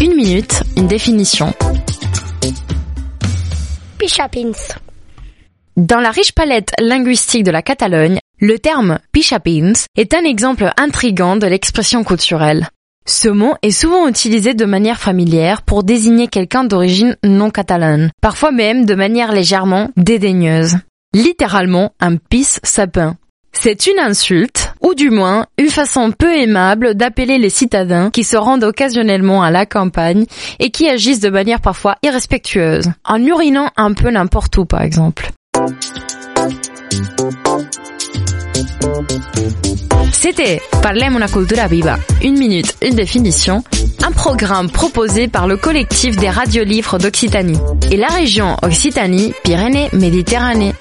Une minute, une définition. Pichapins. Dans la riche palette linguistique de la Catalogne, le terme pichapins est un exemple intrigant de l'expression culturelle. Ce mot est souvent utilisé de manière familière pour désigner quelqu'un d'origine non catalane, parfois même de manière légèrement dédaigneuse. Littéralement un pis sapin. C'est une insulte, ou du moins une façon peu aimable d'appeler les citadins qui se rendent occasionnellement à la campagne et qui agissent de manière parfois irrespectueuse, en urinant un peu n'importe où par exemple. C'était Parlem una cultura viva, une minute, une définition, un programme proposé par le collectif des radiolivres d'Occitanie et la région Occitanie-Pyrénées-Méditerranée.